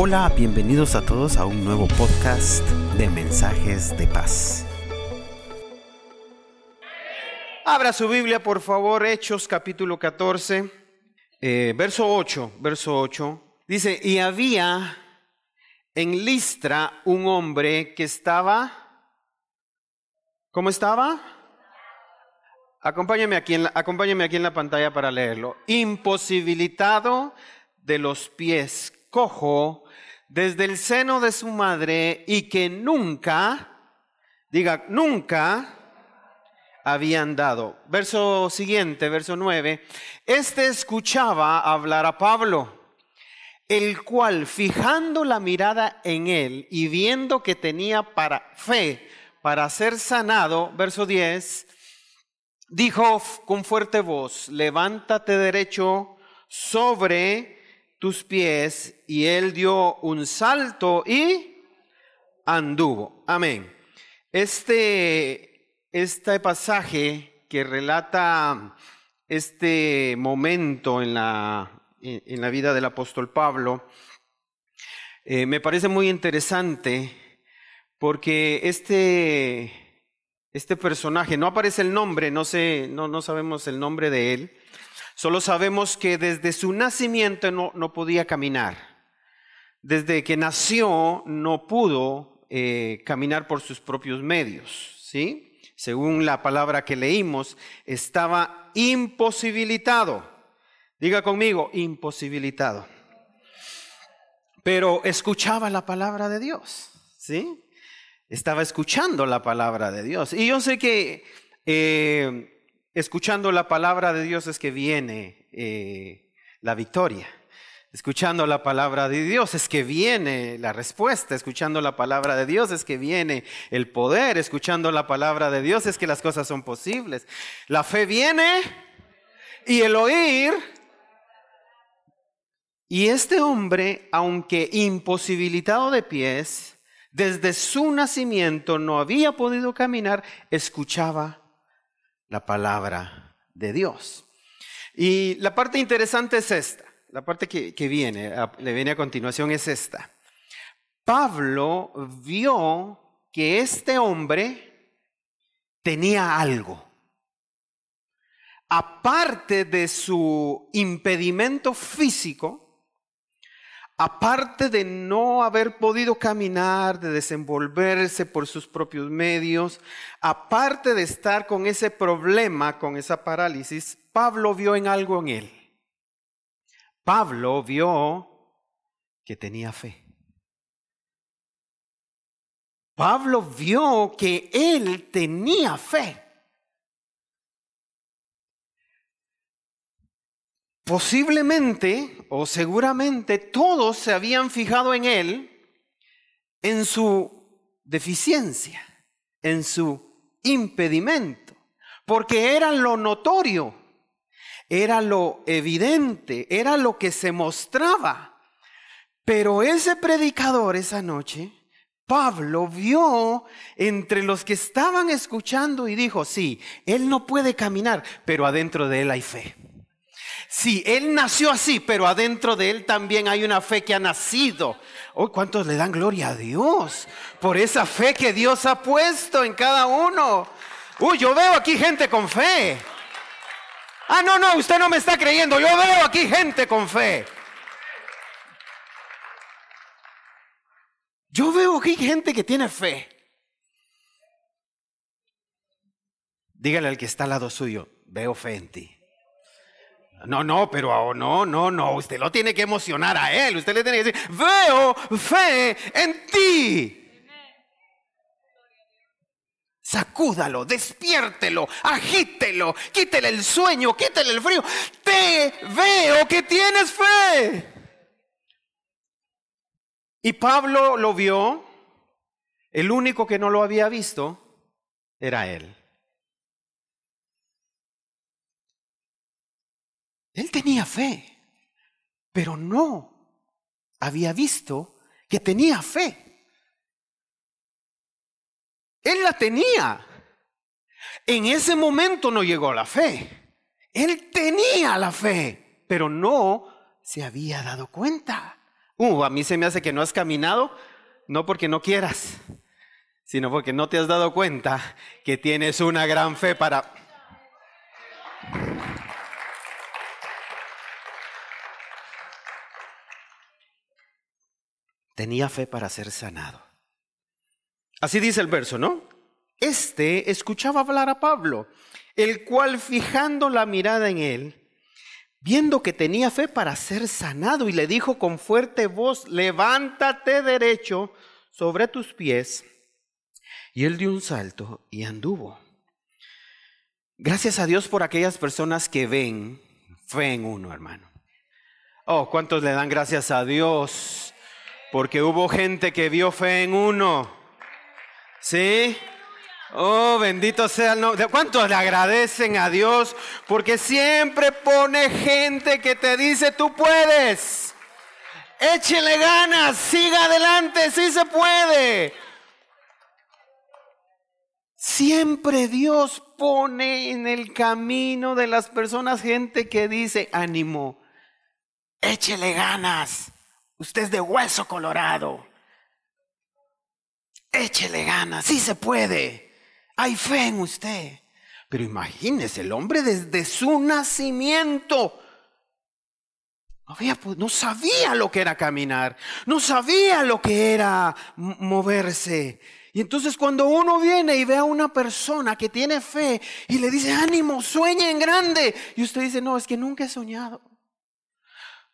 Hola, bienvenidos a todos a un nuevo podcast de mensajes de paz. Abra su Biblia, por favor, Hechos capítulo 14, eh, verso 8, verso 8. Dice, y había en Listra un hombre que estaba, ¿cómo estaba? Acompáñame aquí, en la, aquí en la pantalla para leerlo. Imposibilitado de los pies, desde el seno de su madre y que nunca, diga, nunca había andado. Verso siguiente, verso 9. Este escuchaba hablar a Pablo, el cual, fijando la mirada en él y viendo que tenía para fe para ser sanado, verso 10, dijo con fuerte voz, levántate derecho sobre tus pies, y él dio un salto y anduvo. Amén. Este, este pasaje que relata este momento en la, en la vida del apóstol Pablo, eh, me parece muy interesante porque este, este personaje, no aparece el nombre, no, sé, no, no sabemos el nombre de él, Solo sabemos que desde su nacimiento no, no podía caminar. Desde que nació no pudo eh, caminar por sus propios medios. ¿sí? Según la palabra que leímos, estaba imposibilitado. Diga conmigo, imposibilitado. Pero escuchaba la palabra de Dios. ¿sí? Estaba escuchando la palabra de Dios. Y yo sé que... Eh, escuchando la palabra de Dios es que viene eh, la victoria. Escuchando la palabra de Dios es que viene la respuesta. Escuchando la palabra de Dios es que viene el poder. Escuchando la palabra de Dios es que las cosas son posibles. La fe viene y el oír. Y este hombre, aunque imposibilitado de pies, desde su nacimiento no había podido caminar, escuchaba la palabra de Dios. Y la parte interesante es esta, la parte que, viene, le viene a continuación es esta. Pablo vio que este hombre tenía algo. Aparte de su impedimento físico, aparte de no haber podido caminar, de desenvolverse por sus propios medios, aparte de estar con ese problema, con esa parálisis, Pablo vio en algo en él. Pablo vio que tenía fe. Pablo vio que él tenía fe. Posiblemente o seguramente todos se habían fijado en él, en su deficiencia, en su impedimento, porque era lo notorio, era lo evidente, era lo que se mostraba. Pero ese predicador esa noche, Pablo vio entre los que estaban escuchando y dijo, sí, él no puede caminar, pero adentro de él hay fe. Sí, él nació así, pero adentro de él también hay una fe que ha nacido. Oh, ¿cuántos le dan gloria a Dios por esa fe que Dios ha puesto en cada uno? Uy, yo veo aquí gente con fe. Ah, no, no, usted no me está creyendo. Yo veo aquí gente con fe. Yo veo aquí gente que tiene fe. Dígale al que está al lado suyo, veo fe en ti. No, no, pero no, no, no. Usted lo tiene que emocionar a él. Usted le tiene que decir, veo fe en ti. Sacúdalo, despiértelo, agítelo, quítele el sueño, quítele el frío. Te veo que tienes fe. Y Pablo lo vio. El único que no lo había visto era él. Él tenía fe, pero no había visto que tenía fe. Él la tenía. En ese momento no llegó la fe. Él tenía la fe, pero no se había dado cuenta Uh, a mí se me hace que no has caminado, no porque no quieras, sino porque no te has dado cuenta que tienes una gran fe para... Tenía fe para ser sanado. Así dice el verso, ¿no? Este escuchaba hablar a Pablo, el cual fijando la mirada en él, viendo que tenía fe para ser sanado, y le dijo con fuerte voz, levántate derecho sobre tus pies. Y él dio un salto y anduvo. Gracias a Dios por aquellas personas que ven fe en uno, hermano. Oh, ¿cuántos le dan gracias a Dios? Porque hubo gente que vio fe en uno. ¿Sí? Oh, bendito sea el nombre. ¿Cuántos le agradecen a Dios? Porque siempre pone gente que te dice, tú puedes. Échele ganas, siga adelante, sí se puede. Siempre Dios pone en el camino de las personas gente que dice, ánimo, échele ganas, usted es de hueso colorado, échele ganas, sí se puede. Hay fe en usted. Pero imagínese, el hombre desde su nacimiento no, sabía lo que era caminar, no sabía lo que era moverse. Y entonces cuando uno viene y ve a una persona que tiene fe y le dice, ánimo, sueña en grande, y usted dice, no, es que nunca he soñado.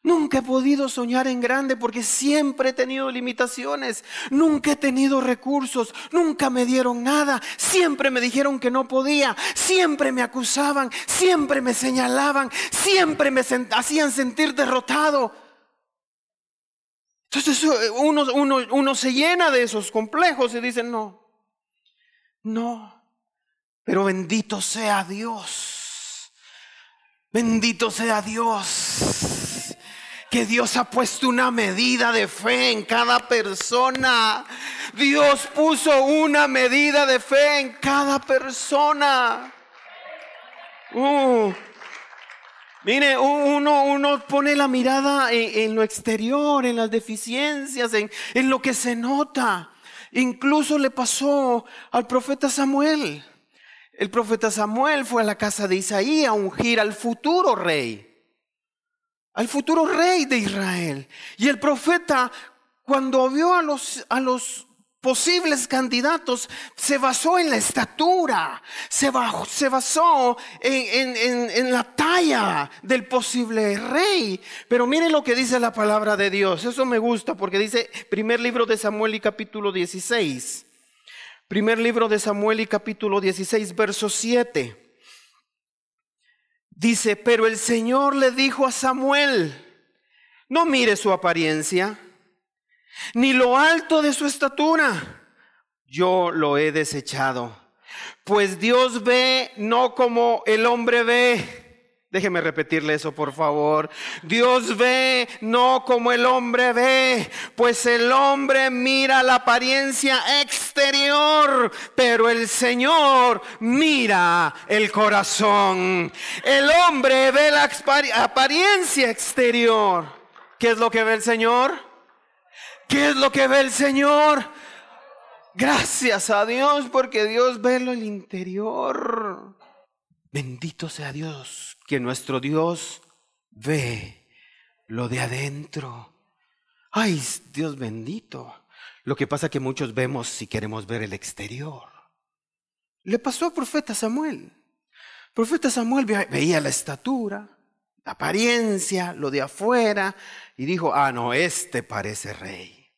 Nunca he podido soñar en grande porque siempre he tenido limitaciones, nunca he tenido recursos, nunca me dieron nada, siempre me dijeron que no podía, siempre me acusaban, siempre me señalaban, siempre me hacían sentir derrotado. Entonces uno, uno, uno se llena de esos complejos y dice, no, no, pero bendito sea Dios, bendito sea Dios que Dios ha puesto una medida de fe en cada persona. Dios puso una medida de fe en cada persona. Uh, mire, uno, uno, pone la mirada en, lo exterior, en las deficiencias, en, en lo que se nota. Incluso le pasó al profeta Samuel. El profeta Samuel fue a la casa de Isaí a ungir al futuro rey al futuro rey de Israel. Y el profeta, cuando vio a los, a los posibles candidatos, se basó en la estatura, se, se basó en, la talla del posible rey. Pero miren lo que dice la palabra de Dios. Eso me gusta porque dice primer libro de Samuel y capítulo 16. Primer libro de Samuel y capítulo 16, verso 7. Dice, pero el Señor le dijo a Samuel, no mire su apariencia, ni lo alto de su estatura, yo lo he desechado. Pues Dios ve no como el hombre ve, Déjeme repetirle eso, por favor. Dios ve no como el hombre ve, pues el hombre mira la apariencia exterior, pero el Señor mira el corazón. El hombre ve la apariencia exterior. ¿Qué es lo que ve el Señor? ¿Qué es lo que ve el Señor? Gracias a Dios porque Dios ve lo el interior. Bendito sea Dios que nuestro Dios ve lo de adentro. Ay, Dios bendito. Lo que pasa que muchos vemos si queremos ver el exterior. Le pasó al profeta Samuel. El profeta Samuel veía la estatura, la apariencia, lo de afuera, y dijo, ah, no, este parece rey.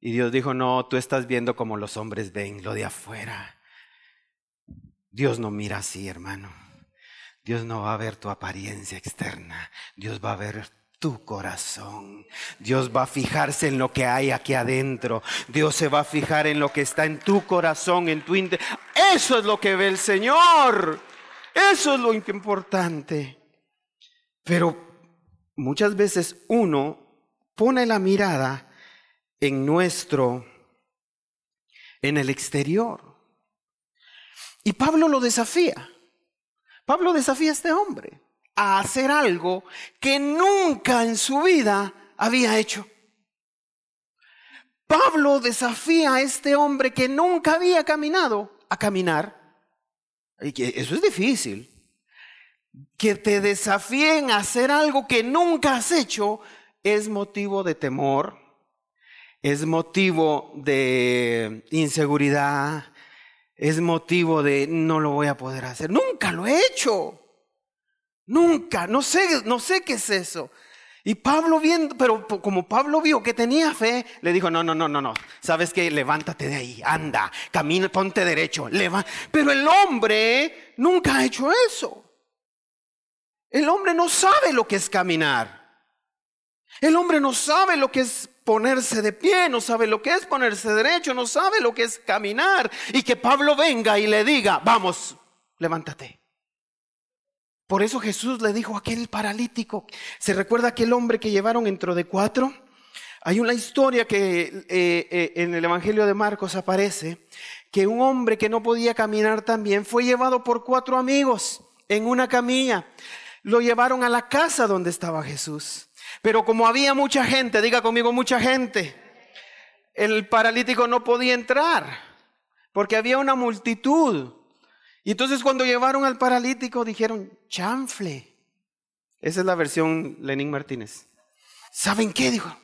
Y Dios dijo, no, tú estás viendo como los hombres ven lo de afuera. Dios no mira así, hermano. Dios no va a ver tu apariencia externa, Dios va a ver tu corazón. Dios va a fijarse en lo que hay aquí adentro. Dios se va a fijar en lo que está en tu corazón, en tu interior. Eso es lo que ve el Señor. Eso es lo importante. Pero muchas veces uno pone la mirada en nuestro, en el exterior. Y Pablo lo desafía. Pablo desafía a este hombre a hacer algo que nunca en su vida había hecho. Pablo desafía a este hombre que nunca había caminado a caminar. Y que eso es difícil. Que te desafíen a hacer algo que nunca has hecho es motivo de temor, es motivo de inseguridad, es motivo de no lo voy a poder hacer. Nunca lo he hecho. Nunca, no sé, no sé qué es eso. Y Pablo viendo, pero como Pablo vio que tenía fe, le dijo, no, no, no, no, no, sabes que levántate de ahí, anda, camina, ponte derecho, levanta. Pero el hombre nunca ha hecho eso. El hombre no sabe lo que es caminar. El hombre no sabe lo que es ponerse de pie, no sabe lo que es ponerse derecho, no sabe lo que es caminar. Y que Pablo venga y le diga, vamos, levántate. Por eso Jesús le dijo a aquel paralítico, ¿se recuerda aquel hombre que llevaron dentro de cuatro? Hay una historia que eh, eh, en el Evangelio de Marcos aparece, que un hombre que no podía caminar también fue llevado por cuatro amigos en una camilla. Lo llevaron a la casa donde estaba Jesús. Pero como había mucha gente, diga conmigo mucha gente, el paralítico no podía entrar porque había una multitud. Y entonces cuando llevaron al paralítico dijeron, chanfle. Esa es la versión Lenín Martínez. ¿Saben qué? Dijo,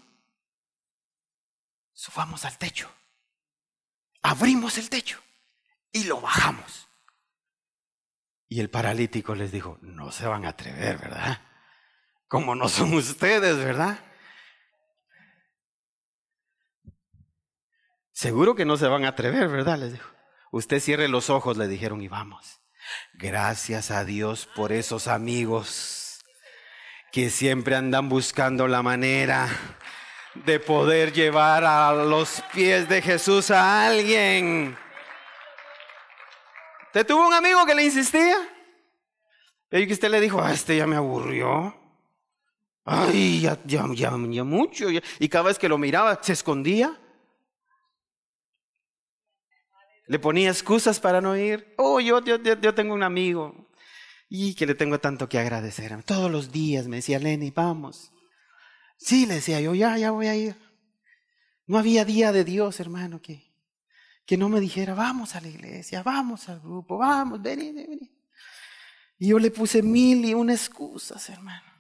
subamos al techo. Abrimos el techo y lo bajamos. Y el paralítico les dijo, no se van a atrever, ¿verdad? Como no son ustedes, ¿verdad? Seguro que no se van a atrever, ¿verdad? Les dijo. Usted cierre los ojos, le dijeron, y vamos. Gracias a Dios por esos amigos que siempre andan buscando la manera de poder llevar a los pies de Jesús a alguien. ¿Te tuvo un amigo que le insistía? Y que usted le dijo, ah, este ya me aburrió. Ay, ya, ya, ya, mucho. Y cada vez que lo miraba, se escondía. Le ponía excusas para no ir. Oh, yo, yo, yo tengo un amigo. Y que le tengo tanto que agradecer. Todos los días me decía, Lenny, vamos. Sí, le decía yo, ya, ya voy a ir. No había día de Dios, hermano, que, que no me dijera, vamos a la iglesia, vamos al grupo, vamos, vení, vení. Y yo le puse mil y una excusas, hermano.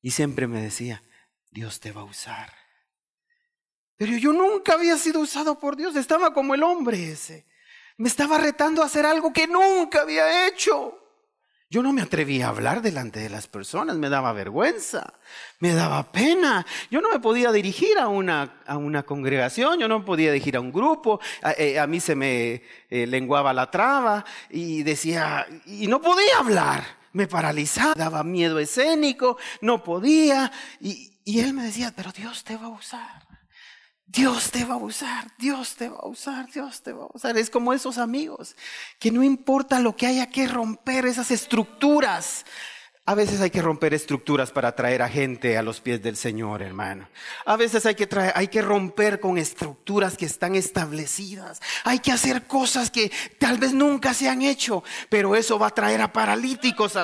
Y siempre me decía, Dios te va a usar. Pero yo nunca había sido usado por Dios, estaba como el hombre ese. Me estaba retando a hacer algo que nunca había hecho. Yo no me atrevía a hablar delante de las personas, me daba vergüenza, me daba pena. Yo no me podía dirigir a una, a una congregación, yo no podía dirigir a un grupo, a, eh, mí se me eh, lenguaba la traba y decía, y no podía hablar me paralizaba, daba miedo escénico, no podía. Y, él me decía, pero Dios te va a usar. Dios te va a usar, Dios te va a usar, Dios te va a usar. Es como esos amigos, que no importa lo que haya que romper, esas estructuras, a veces hay que romper estructuras para traer a gente a los pies del Señor, hermano. A veces hay que, hay que romper con estructuras que están establecidas. Hay que hacer cosas que tal vez nunca se han hecho, pero eso va a traer a paralíticos.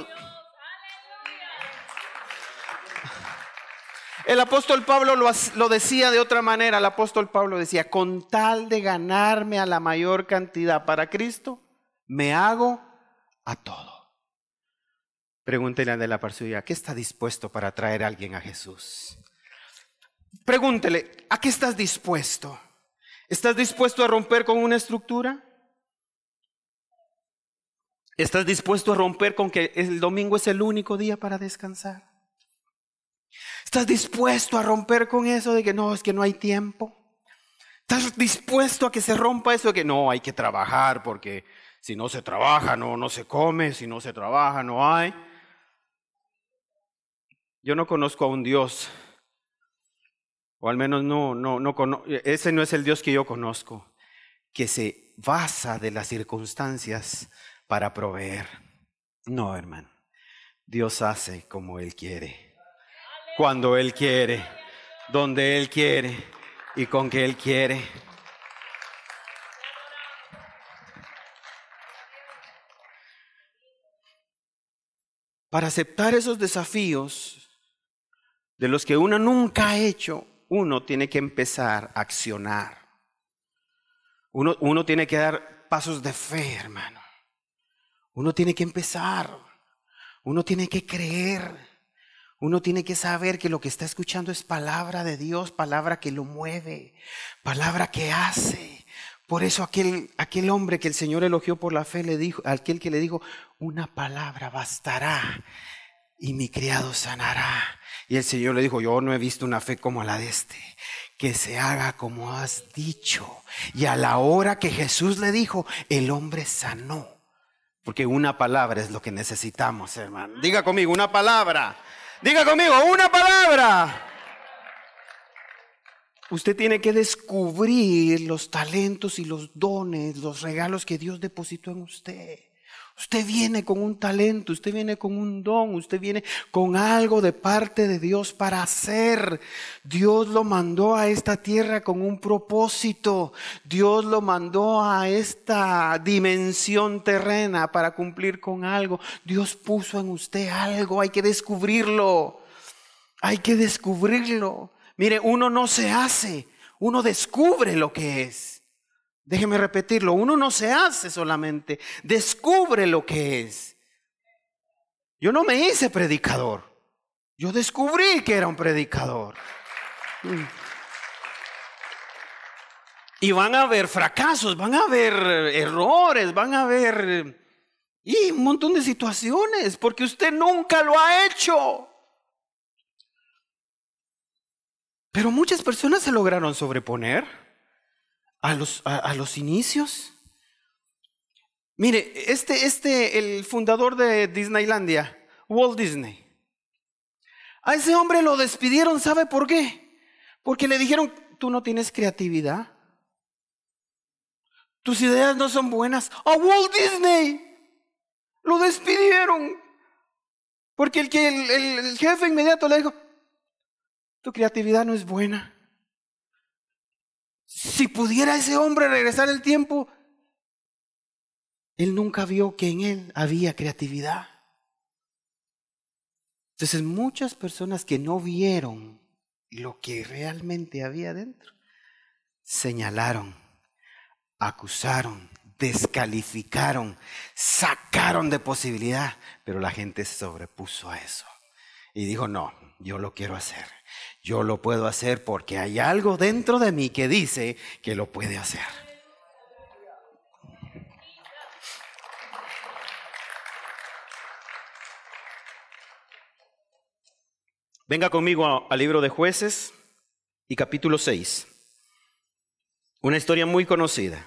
El apóstol Pablo lo, lo, decía de otra manera. El apóstol Pablo decía, con tal de ganarme a la mayor cantidad para Cristo, me hago a todo. Pregúntele a de la par ¿qué está dispuesto para traer a alguien a Jesús? Pregúntele, ¿a qué estás dispuesto? ¿Estás dispuesto a romper con una estructura? ¿Estás dispuesto a romper con que el domingo es el único día para descansar? ¿Estás dispuesto a romper con eso de que no, es que no hay tiempo? ¿Estás dispuesto a que se rompa eso de que no, hay que trabajar porque si no se trabaja no, no se come, si no se trabaja no hay? Yo no conozco a un Dios, o al menos no, no, no ese no es el Dios que yo conozco, que se basa de las circunstancias para proveer. No, hermano. Dios hace como Él quiere, cuando Él quiere, donde Él quiere y con que Él quiere. Para aceptar esos desafíos, de los que uno nunca ha hecho, uno tiene que empezar a accionar. Uno, uno tiene que dar pasos de fe, hermano. Uno tiene que empezar. Uno tiene que creer. Uno tiene que saber que lo que está escuchando es palabra de Dios, palabra que lo mueve, palabra que hace. Por eso aquel, aquel hombre que el Señor elogió por la fe le dijo, aquel que le dijo, una palabra bastará y mi criado sanará. Y el Señor le dijo, yo no he visto una fe como la de este, que se haga como has dicho. Y a la hora que Jesús le dijo, el hombre sanó. Porque una palabra es lo que necesitamos, hermano. Diga conmigo, una palabra. Diga conmigo, una palabra. Usted tiene que descubrir los talentos y los dones, los regalos que Dios depositó en usted. Usted viene con un talento, usted viene con un don, usted viene con algo de parte de Dios para hacer. Dios lo mandó a esta tierra con un propósito. Dios lo mandó a esta dimensión terrena para cumplir con algo. Dios puso en usted algo, hay que descubrirlo. Hay que descubrirlo. Mire, uno no se hace, uno descubre lo que es. Déjeme repetirlo, uno no se hace solamente, descubre lo que es. Yo no me hice predicador, yo descubrí que era un predicador. Y van a haber fracasos, van a haber errores, van a haber y un montón de situaciones, porque usted nunca lo ha hecho. Pero muchas personas se lograron sobreponer a los, a, los inicios. Mire, este, este, el fundador de Disneylandia, Walt Disney, a ese hombre lo despidieron, ¿sabe por qué? Porque le dijeron, tú no tienes creatividad. Tus ideas no son buenas. A Walt Disney lo despidieron. Porque el, que el jefe inmediato le dijo, tu creatividad no es buena. Si pudiera ese hombre regresar el tiempo, él nunca vio que en él había creatividad. Entonces muchas personas que no vieron lo que realmente había dentro, señalaron, acusaron, descalificaron, sacaron de posibilidad, pero la gente se sobrepuso a eso y dijo, no, yo lo quiero hacer. Yo lo puedo hacer porque hay algo dentro de mí que dice que lo puede hacer. Venga conmigo al libro de jueces y capítulo 6. Una historia muy conocida.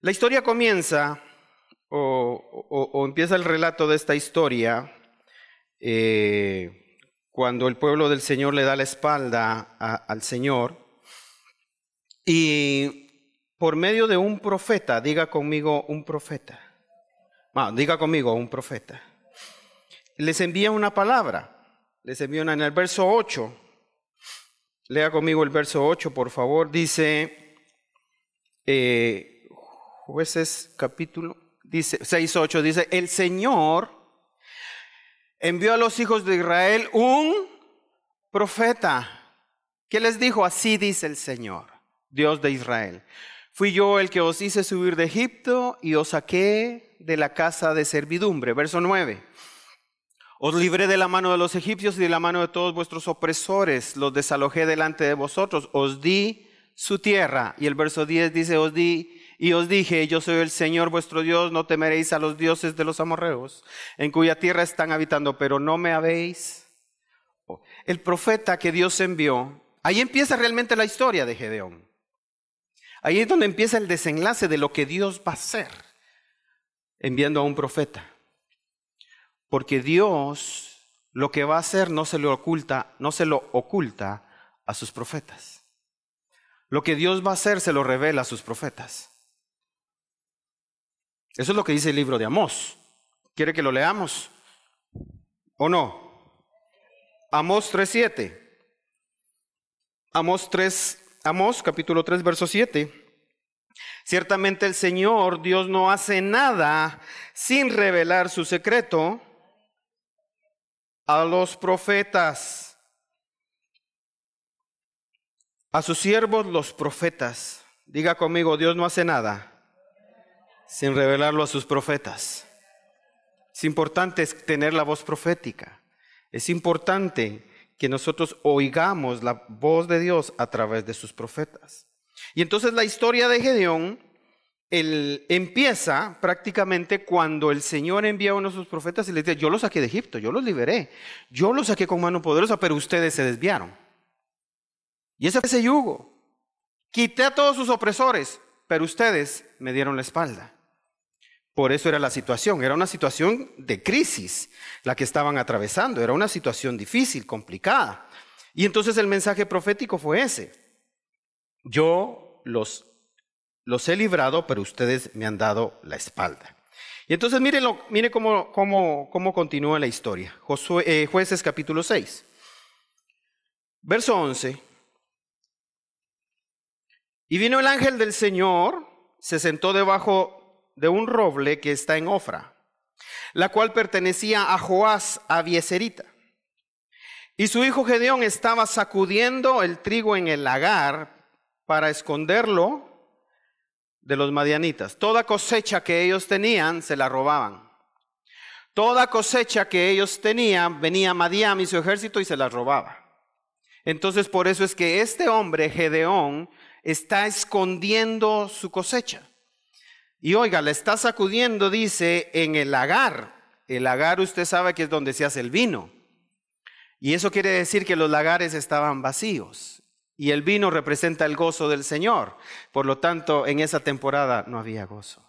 La historia comienza o, empieza el relato de esta historia eh, cuando el pueblo del Señor le da la espalda al Señor y por medio de un profeta, diga conmigo un profeta, ah, diga conmigo un profeta, les envía una palabra, les envía una en el verso 8, lea conmigo el verso 8 por favor, dice, eh, jueces capítulo, dice 6, 8, dice, el Señor envió a los hijos de Israel un profeta. ¿Qué les dijo? Así dice el Señor, Dios de Israel. Fui yo el que os hice subir de Egipto y os saqué de la casa de servidumbre. Verso 9. Os libré de la mano de los egipcios y de la mano de todos vuestros opresores. Los desalojé delante de vosotros. Os di su tierra. Y el verso 10 dice, os di y os dije, yo soy el Señor vuestro Dios, no temeréis a los dioses de los amorreos, en cuya tierra están habitando, pero no me habéis. El profeta que Dios envió, ahí empieza realmente la historia de Gedeón. Ahí es donde empieza el desenlace de lo que Dios va a hacer, enviando a un profeta. Porque Dios lo que va a hacer no se lo oculta, no se lo oculta a sus profetas. Lo que Dios va a hacer se lo revela a sus profetas. Eso es lo que dice el libro de Amós. ¿Quiere que lo leamos? ¿O no? Amós 3.7. Amós 3, Amós capítulo 3, verso 7. Ciertamente el Señor Dios no hace nada sin revelar su secreto a los profetas. a sus siervos los profetas. Diga conmigo, Dios no hace nada sin revelarlo a sus profetas. Es importante tener la voz profética. Es importante que nosotros oigamos la voz de Dios a través de sus profetas. Y entonces la historia de Gedeón empieza prácticamente cuando el Señor envía a uno de sus profetas y le dice, yo los saqué de Egipto, yo los liberé, yo los saqué con mano poderosa, pero ustedes se desviaron. Y ese fue ese yugo. Quité a todos sus opresores, pero ustedes me dieron la espalda. Por eso era la situación, era una situación de crisis la que estaban atravesando, era una situación difícil, complicada. Y entonces el mensaje profético fue ese. Yo los, los he librado, pero ustedes me han dado la espalda. Y entonces mírenlo, mire cómo, cómo, cómo continúa la historia. Eh, jueces capítulo 6. Verso 11. Y vino el ángel del Señor, se sentó debajo de un roble que está en Ofra, la cual pertenecía a Joás Abieserita. Y su hijo Gedeón estaba sacudiendo el trigo en el lagar para esconderlo de los madianitas. Toda cosecha que ellos tenían se la robaban. Toda cosecha que ellos tenían venía Madiam y su ejército y se la robaba. Entonces por eso es que este hombre, Gedeón, está escondiendo su cosecha. Y oiga, le está sacudiendo, dice, en el lagar. El lagar usted sabe que es donde se hace el vino. Y eso quiere decir que los lagares estaban vacíos. Y el vino representa el gozo del Señor. Por lo tanto, en esa temporada no había gozo.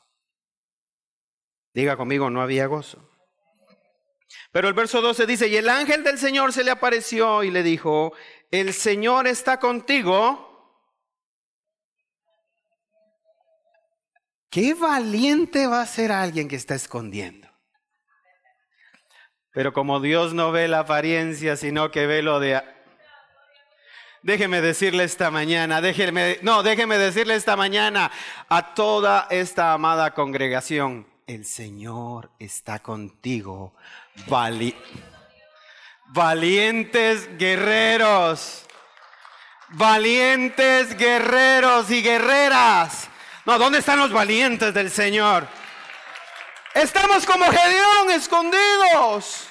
Diga conmigo, no había gozo. Pero el verso 12 dice, y el ángel del Señor se le apareció y le dijo, el Señor está contigo Qué valiente va a ser alguien que está escondiendo. Pero como Dios no ve la apariencia, sino que ve lo de... Déjeme decirle esta mañana, déjeme, no, déjeme decirle esta mañana a toda esta amada congregación, el Señor está contigo, valientes guerreros, valientes guerreros y guerreras. No, ¿dónde están los valientes del Señor? Estamos como Gedeón, escondidos.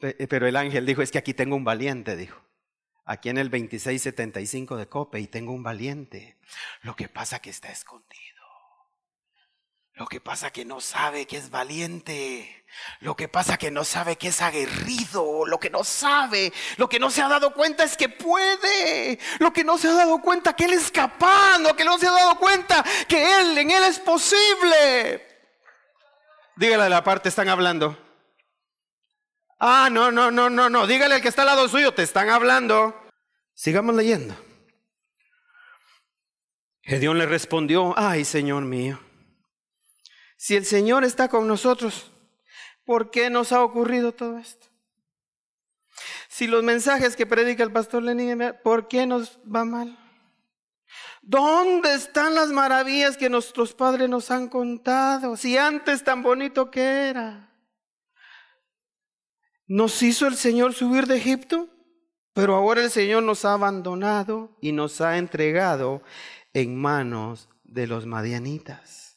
Eh, pero el ángel dijo, es que aquí tengo un valiente, dijo. Aquí en el 2675 de Cope y tengo un valiente. Lo que pasa que está escondido. Lo que pasa que no sabe que es valiente. Lo que pasa que no sabe que es aguerrido. Lo que no sabe, lo que no se ha dado cuenta es que puede. Lo que no se ha dado cuenta que él es capaz. Lo que no se ha dado cuenta que él, en él es posible. Dígale a la parte, están hablando. Ah, no, no, no, no, no. Dígale al que está al lado suyo, te están hablando. Sigamos leyendo. Gedeón le respondió, ay, Señor mío. Si el Señor está con nosotros, ¿por qué nos ha ocurrido todo esto? Si los mensajes que predica el pastor Lenin, ¿por qué nos va mal? ¿Dónde están las maravillas que nuestros padres nos han contado? Si antes tan bonito que era. Nos hizo el Señor subir de Egipto, pero ahora el Señor nos ha abandonado y nos ha entregado en manos de los madianitas.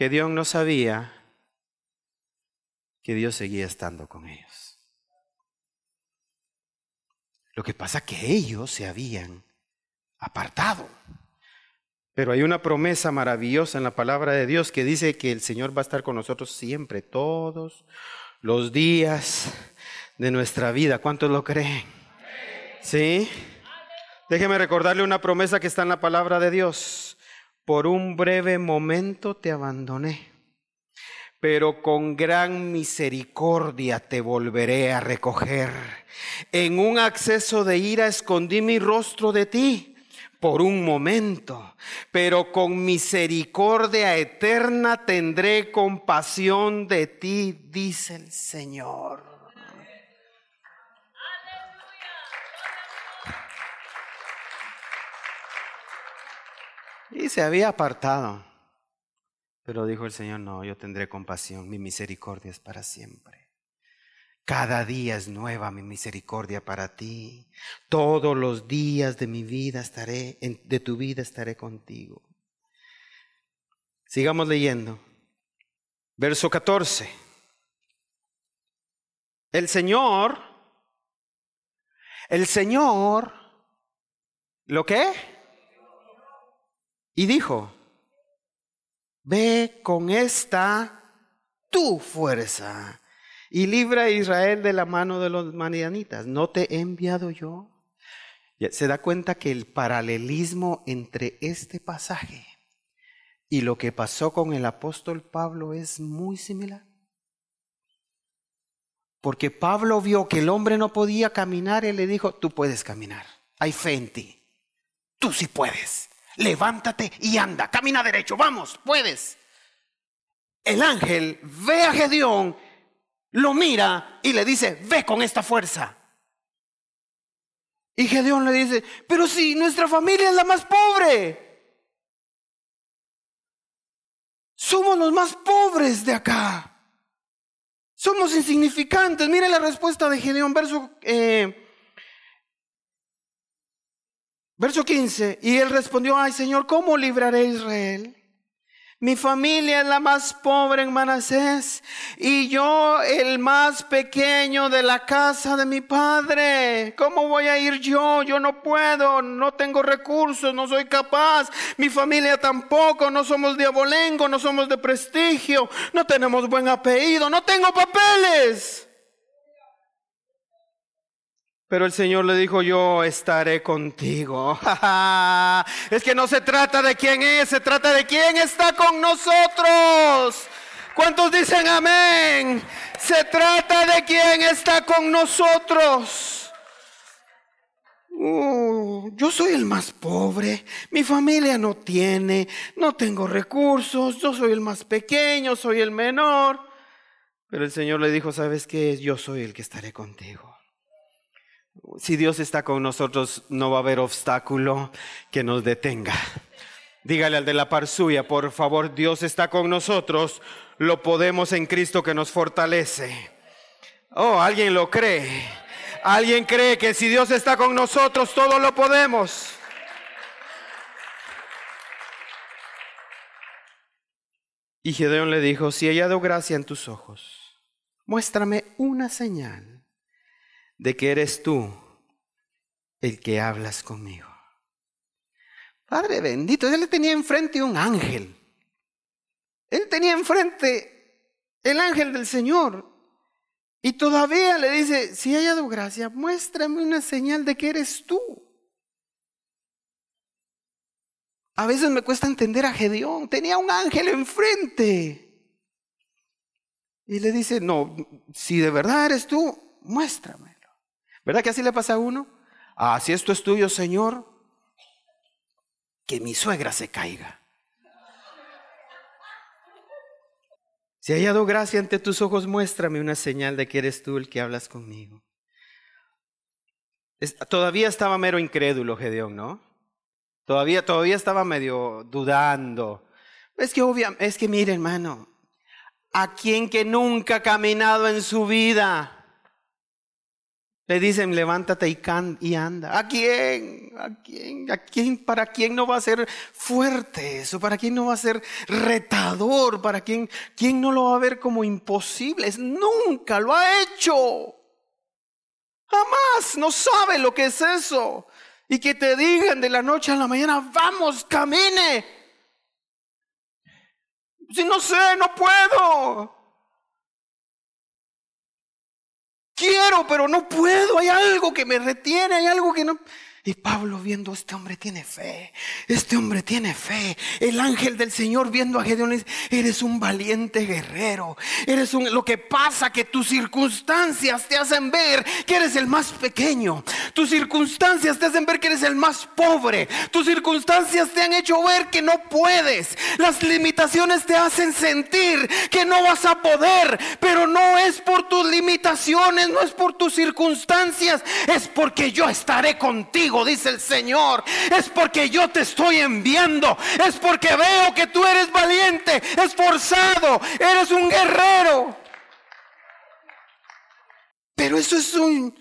Gedeón no sabía que Dios seguía estando con ellos. Lo que pasa que ellos se habían apartado. Pero hay una promesa maravillosa en la palabra de Dios que dice que el Señor va a estar con nosotros siempre, todos los días de nuestra vida. ¿Cuántos lo creen? ¿Sí? Déjeme recordarle una promesa que está en la palabra de Dios por un breve momento te abandoné, pero con gran misericordia te volveré a recoger. En un acceso de ira escondí mi rostro de ti por un momento, pero con misericordia eterna tendré compasión de ti, dice el Señor. Y se había apartado. Pero dijo el Señor, no, yo tendré compasión, mi misericordia es para siempre. Cada día es nueva mi misericordia para ti. Todos los días de mi vida estaré, de tu vida estaré contigo. Sigamos leyendo. Verso 14. El Señor, el Señor, ¿lo qué? Y dijo, ve con esta tu fuerza y libra a Israel de la mano de los manianitas. ¿No te he enviado yo? Se da cuenta que el paralelismo entre este pasaje y lo que pasó con el apóstol Pablo es muy similar. Porque Pablo vio que el hombre no podía caminar y le dijo, tú puedes caminar, hay fe en ti, tú sí puedes, levántate y anda, camina derecho, vamos, puedes. El ángel ve a Gedeón, lo mira y le dice, ve con esta fuerza. Y Gedeón le dice, pero si nuestra familia es la más pobre, Somos los más pobres de acá. Somos insignificantes. Mire la respuesta de Gedeón, verso, eh, verso 15. Y él respondió, ay Señor, ¿cómo libraré a Israel? Mi familia es la más pobre en Manasés y yo el más pequeño de la casa de mi padre. ¿Cómo voy a ir yo? Yo no puedo, no tengo recursos, no soy capaz. Mi familia tampoco, no somos de abolengo, no somos de prestigio, no tenemos buen apellido, no tengo papeles. Pero el Señor le dijo, yo estaré contigo. es que no se trata de quién es, se trata de quién está con nosotros. ¿Cuántos dicen amén? Se trata de quién está con nosotros. Uh, yo soy el más pobre, mi familia no tiene, no tengo recursos, yo soy el más pequeño, soy el menor. Pero el Señor le dijo, ¿sabes qué? Yo soy el que estaré contigo. Si Dios está con nosotros, no va a haber obstáculo que nos detenga. Dígale al de la par suya, por favor, Dios está con nosotros, lo podemos en Cristo que nos fortalece. Oh, alguien lo cree. Alguien cree que si Dios está con nosotros, todo lo podemos. Y Gedeón le dijo, si he hallado gracia en tus ojos, muéstrame una señal de que eres tú el que hablas conmigo. Padre bendito, él tenía enfrente un ángel. Él tenía enfrente el ángel del Señor. Y todavía le dice, si hay hallado gracia, muéstrame una señal de que eres tú. A veces me cuesta entender a Gedeón. Tenía un ángel enfrente. Y le dice, no, si de verdad eres tú, muéstrame. ¿Verdad que así le pasa a uno? Ah, si esto es tuyo, Señor, que mi suegra se caiga. Si he hallado gracia ante tus ojos, muéstrame una señal de que eres tú el que hablas conmigo. todavía estaba mero incrédulo Gedeón, ¿no? Todavía, todavía estaba medio dudando. Es que obvia, es que mire, hermano, a quien que nunca ha caminado en su vida, le dicen, levántate y, can, y anda. ¿A quién? ¿A quién? ¿A quién? ¿Para quién no va a ser fuerte eso? ¿Para quién no va a ser retador? ¿Para quién, quién no lo va a ver como imposible? Nunca lo ha hecho. Jamás. No sabe lo que es eso. Y que te digan de la noche a la mañana, vamos, camine. Si no sé, no puedo. Quiero, pero no puedo, hay algo que me retiene, hay algo que no... Y Pablo viendo, este hombre tiene fe, este hombre tiene fe. El ángel del Señor viendo a Gedeón dice, eres un valiente guerrero. Eres un, lo que pasa que tus circunstancias te hacen ver que eres el más pequeño. Tus circunstancias te hacen ver que eres el más pobre. Tus circunstancias te han hecho ver que no puedes. Las limitaciones te hacen sentir que no vas a poder. Pero no es por tus limitaciones, no es por tus circunstancias, es porque yo estaré contigo dice el Señor. Es porque yo te estoy enviando. Es porque veo que tú eres valiente, esforzado, eres un guerrero. Pero eso es un,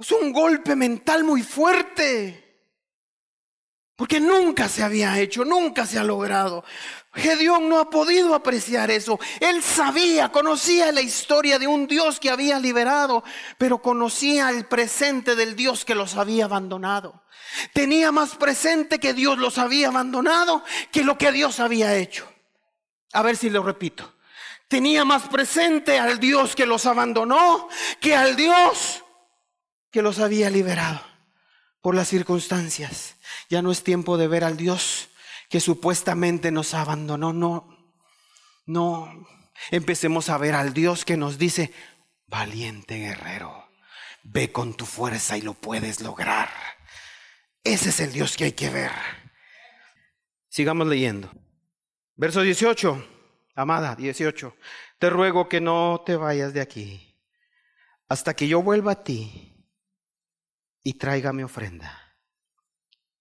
es un golpe mental muy fuerte. Porque nunca se había hecho, nunca se ha logrado. Gedeón no ha podido apreciar eso. Él sabía, conocía la historia de un Dios que había liberado, pero conocía el presente del Dios que los había abandonado. Tenía más presente que Dios los había abandonado que lo que Dios había hecho. A ver si lo repito. Tenía más presente al Dios que los abandonó que al Dios que los había liberado por las circunstancias. Ya no es tiempo de ver al Dios que supuestamente nos abandonó. No, no. Empecemos a ver al Dios que nos dice, valiente guerrero, ve con tu fuerza y lo puedes lograr. Ese es el Dios que hay que ver. Sigamos leyendo. Verso 18, amada, 18. Te ruego que no te vayas de aquí hasta que yo vuelva a ti y traiga mi ofrenda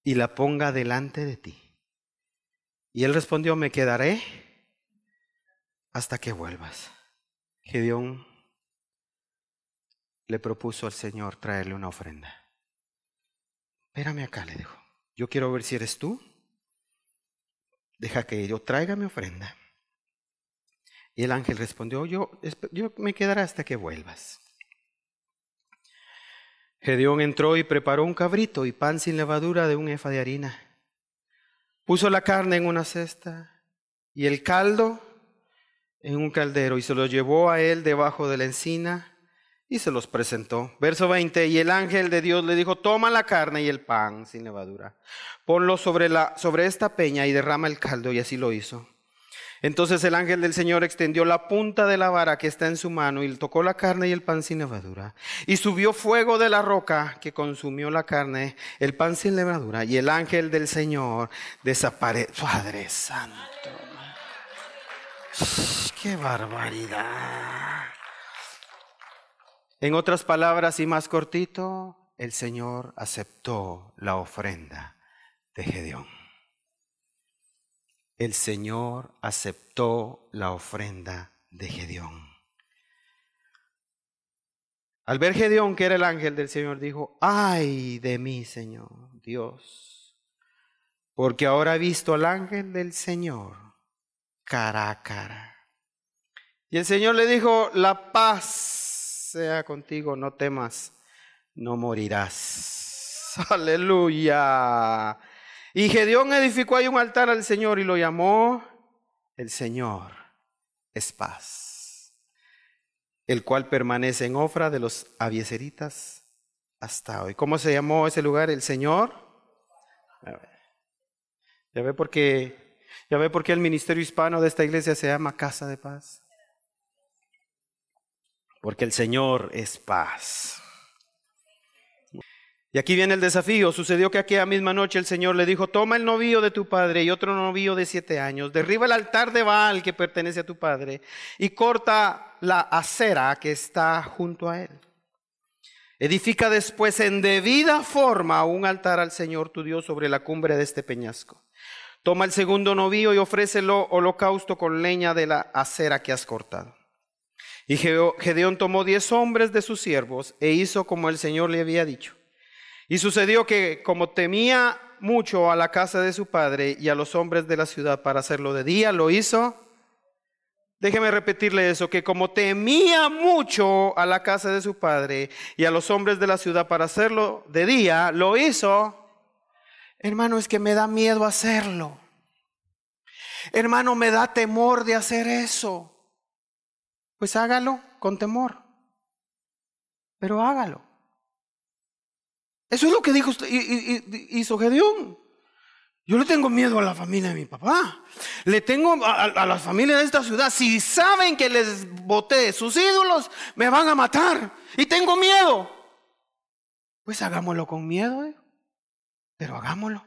y la ponga delante de ti. Y él respondió, me quedaré hasta que vuelvas. Gedeón le propuso al Señor traerle una ofrenda. Espérame acá, le dijo. Yo quiero ver si eres tú. Deja que yo traiga mi ofrenda. Y el ángel respondió, yo, yo me quedaré hasta que vuelvas. Gedeón entró y preparó un cabrito y pan sin levadura de un efa de harina. Puso la carne en una cesta y el caldo en un caldero y se lo llevó a él debajo de la encina y se los presentó. Verso 20, y el ángel de Dios le dijo, toma la carne y el pan sin levadura, ponlo sobre, la, sobre esta peña y derrama el caldo, y así lo hizo. Entonces el ángel del Señor extendió la punta de la vara que está en su mano y tocó la carne y el pan sin levadura. Y subió fuego de la roca que consumió la carne, el pan sin levadura. Y el ángel del Señor desapareció. Padre Santo. ¡Qué barbaridad! En otras palabras y más cortito, el Señor aceptó la ofrenda de Gedeón el Señor aceptó la ofrenda de Gedeón. Al ver Gedeón, que era el ángel del Señor, dijo, ay de mí, Señor, Dios, porque ahora he visto al ángel del Señor cara a cara. Y el Señor le dijo, la paz sea contigo, no temas, no morirás. Aleluya. Y Gedeón edificó ahí un altar al Señor y lo llamó el Señor es paz, el cual permanece en Ofra de los avieseritas hasta hoy. ¿Cómo se llamó ese lugar? El Señor. Ya ve por qué, ya ve por qué el ministerio hispano de esta iglesia se llama Casa de Paz. Porque el Señor es paz. Y aquí viene el desafío. Sucedió que aquella misma noche el Señor le dijo, toma el novillo de tu padre y otro novillo de siete años, derriba el altar de Baal que pertenece a tu padre y corta la acera que está junto a él. Edifica después en debida forma un altar al Señor tu Dios sobre la cumbre de este peñasco. Toma el segundo novillo y ofrécelo holocausto con leña de la acera que has cortado. Y Gedeón tomó diez hombres de sus siervos e hizo como el Señor le había dicho. Y sucedió que como temía mucho a la casa de su padre y a los hombres de la ciudad para hacerlo de día, lo hizo. Déjeme repetirle eso, que como temía mucho a la casa de su padre y a los hombres de la ciudad para hacerlo de día, lo hizo. Hermano, es que me da miedo hacerlo. Hermano, me da temor de hacer eso. Pues hágalo con temor. Pero hágalo. Eso es lo que dijo, hizo Gedeón. Yo le tengo miedo a la familia de mi papá. Le tengo a, a la familia de esta ciudad. Si saben que les boté sus ídolos, me van a matar. Y tengo miedo. Pues hagámoslo con miedo. ¿eh? Pero hagámoslo.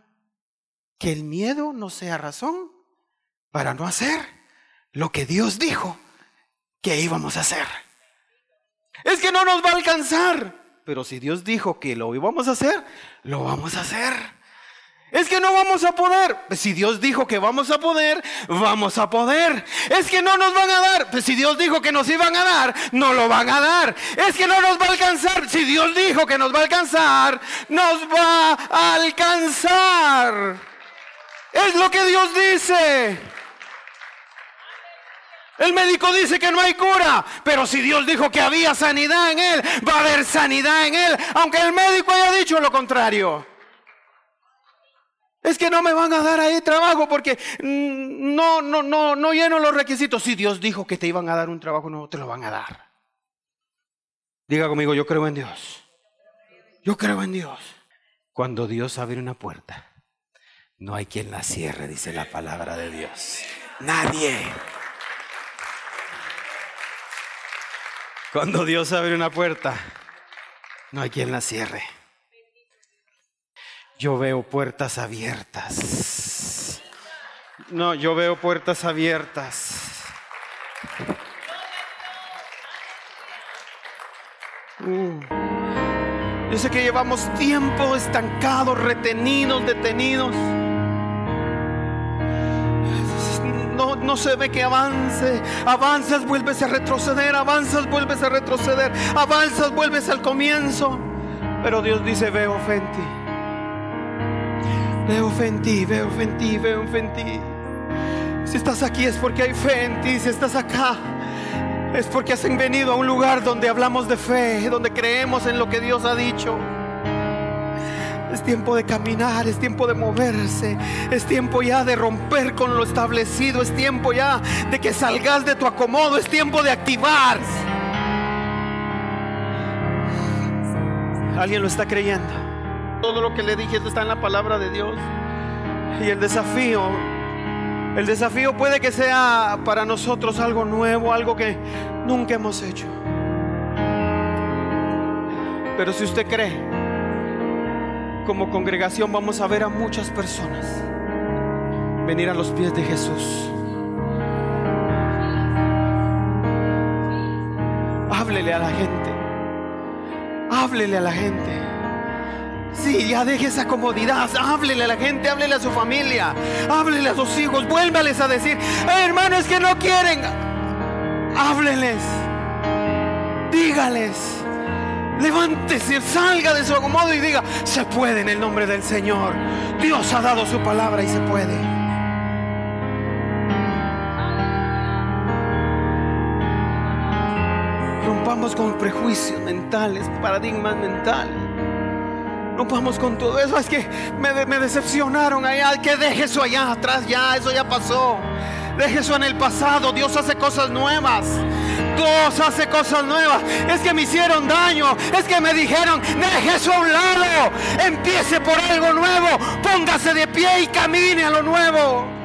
Que el miedo no sea razón para no hacer lo que Dios dijo que íbamos a hacer. Es que no nos va a alcanzar pero si Dios dijo que lo íbamos a hacer, lo vamos a hacer. Es que no vamos a poder. Si Dios dijo que vamos a poder, vamos a poder. Es que no nos van a dar. Pues si Dios dijo que nos iban a dar, no lo van a dar. Es que no nos va a alcanzar. Si Dios dijo que nos va a alcanzar, nos va a alcanzar. Es lo que Dios dice. El médico dice que no hay cura, pero si Dios dijo que había sanidad en él, va a haber sanidad en él, aunque el médico haya dicho lo contrario. Es que no me van a dar ahí trabajo porque mm, no, no, no, no lleno los requisitos. Si Dios dijo que te iban a dar un trabajo, no te lo van a dar. Diga conmigo, yo creo en Dios. Yo creo en Dios. Cuando Dios abre una puerta, no hay quien la cierre, dice la palabra de Dios. Nadie. Cuando Dios abre una puerta, no hay quien la cierre. Yo veo puertas abiertas. No, yo veo puertas abiertas. Uh. Yo sé que llevamos tiempo estancados, retenidos, detenidos. No, se ve que avance. Avanzas, vuelves a retroceder. Avanzas, vuelves a retroceder. Avanzas, vuelves al comienzo. Pero Dios dice, veo fe en ti. Veo fe en ti, veo fe en ti, veo fe en ti. Si estás aquí es porque hay fe en ti. Si estás acá es porque has venido a un lugar donde hablamos de fe, donde creemos en lo que Dios ha dicho. Es tiempo de caminar, es tiempo de moverse, es tiempo ya de romper con lo establecido, es tiempo ya de que salgas de tu acomodo, es tiempo de activar. ¿Alguien lo está creyendo? Todo lo que le dije está en la palabra de Dios. Y el desafío, el desafío puede que sea para nosotros algo nuevo, algo que nunca hemos hecho. Pero si usted cree, como congregación vamos a ver a muchas personas venir a los pies de Jesús. Háblele a la gente. Háblele a la gente. Sí, ya deje esa comodidad. Háblele a la gente, háblele a su familia, háblele a sus hijos, vuélvales a decir, hermanos que no quieren. Hábleles, dígales, levántese, salga de su acomodo y diga, se puede en el nombre del Señor. Dios ha dado su palabra y se puede. Rompamos con prejuicios mentales, paradigmas mentales vamos con todo eso. Es que me, decepcionaron allá. Que deje eso allá atrás. Ya, eso ya pasó. Deje eso en el pasado. Dios hace cosas nuevas. Dios hace cosas nuevas. Es que me hicieron daño. Es que me dijeron, deje eso a un lado. Empiece por algo nuevo. Póngase de pie y camine a lo nuevo.